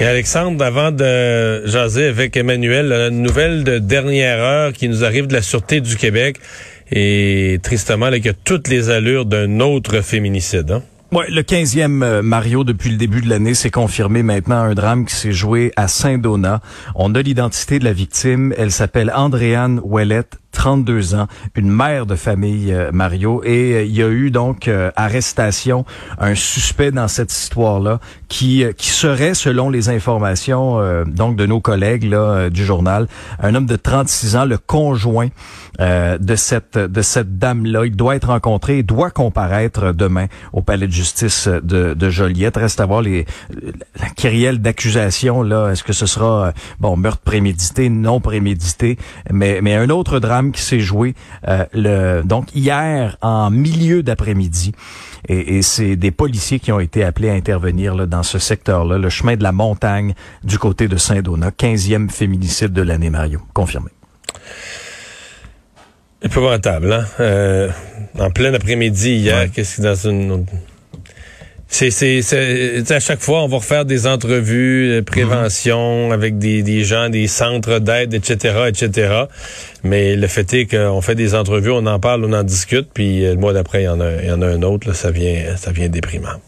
Et Alexandre, avant de jaser avec Emmanuel, une nouvelle de dernière heure qui nous arrive de la Sûreté du Québec et tristement, là, a toutes les allures d'un autre féminicide. Hein? Le 15e euh, Mario depuis le début de l'année, s'est confirmé maintenant un drame qui s'est joué à Saint-Donat. On a l'identité de la victime. Elle s'appelle Andréane Ouellette, 32 ans, une mère de famille, euh, Mario. Et euh, il y a eu donc arrestation, un suspect dans cette histoire-là qui, qui serait, selon les informations donc de nos collègues là, du journal, un homme de 36 ans, le conjoint de cette de cette dame-là. Il doit être rencontré, il doit comparaître demain au palais de justice de, de Joliette. Reste à voir les la kyrielle d'accusation là. Est-ce que ce sera bon meurtre prémédité, non prémédité, mais mais un autre drame qui s'est joué euh, le donc hier en milieu d'après-midi. Et, et c'est des policiers qui ont été appelés à intervenir là, dans ce secteur-là, le chemin de la montagne du côté de Saint-Donat, 15e féminicide de l'année, Mario. Confirmé. Épouvantable, hein? Euh, en plein après-midi hier, qu'est-ce que dans une c'est, c'est, à chaque fois, on va refaire des entrevues de prévention avec des, des gens, des centres d'aide, etc., etc. Mais le fait est qu'on fait des entrevues, on en parle, on en discute, puis le mois d'après, il y en a, il y en a un autre. Là, ça vient, ça vient déprimant.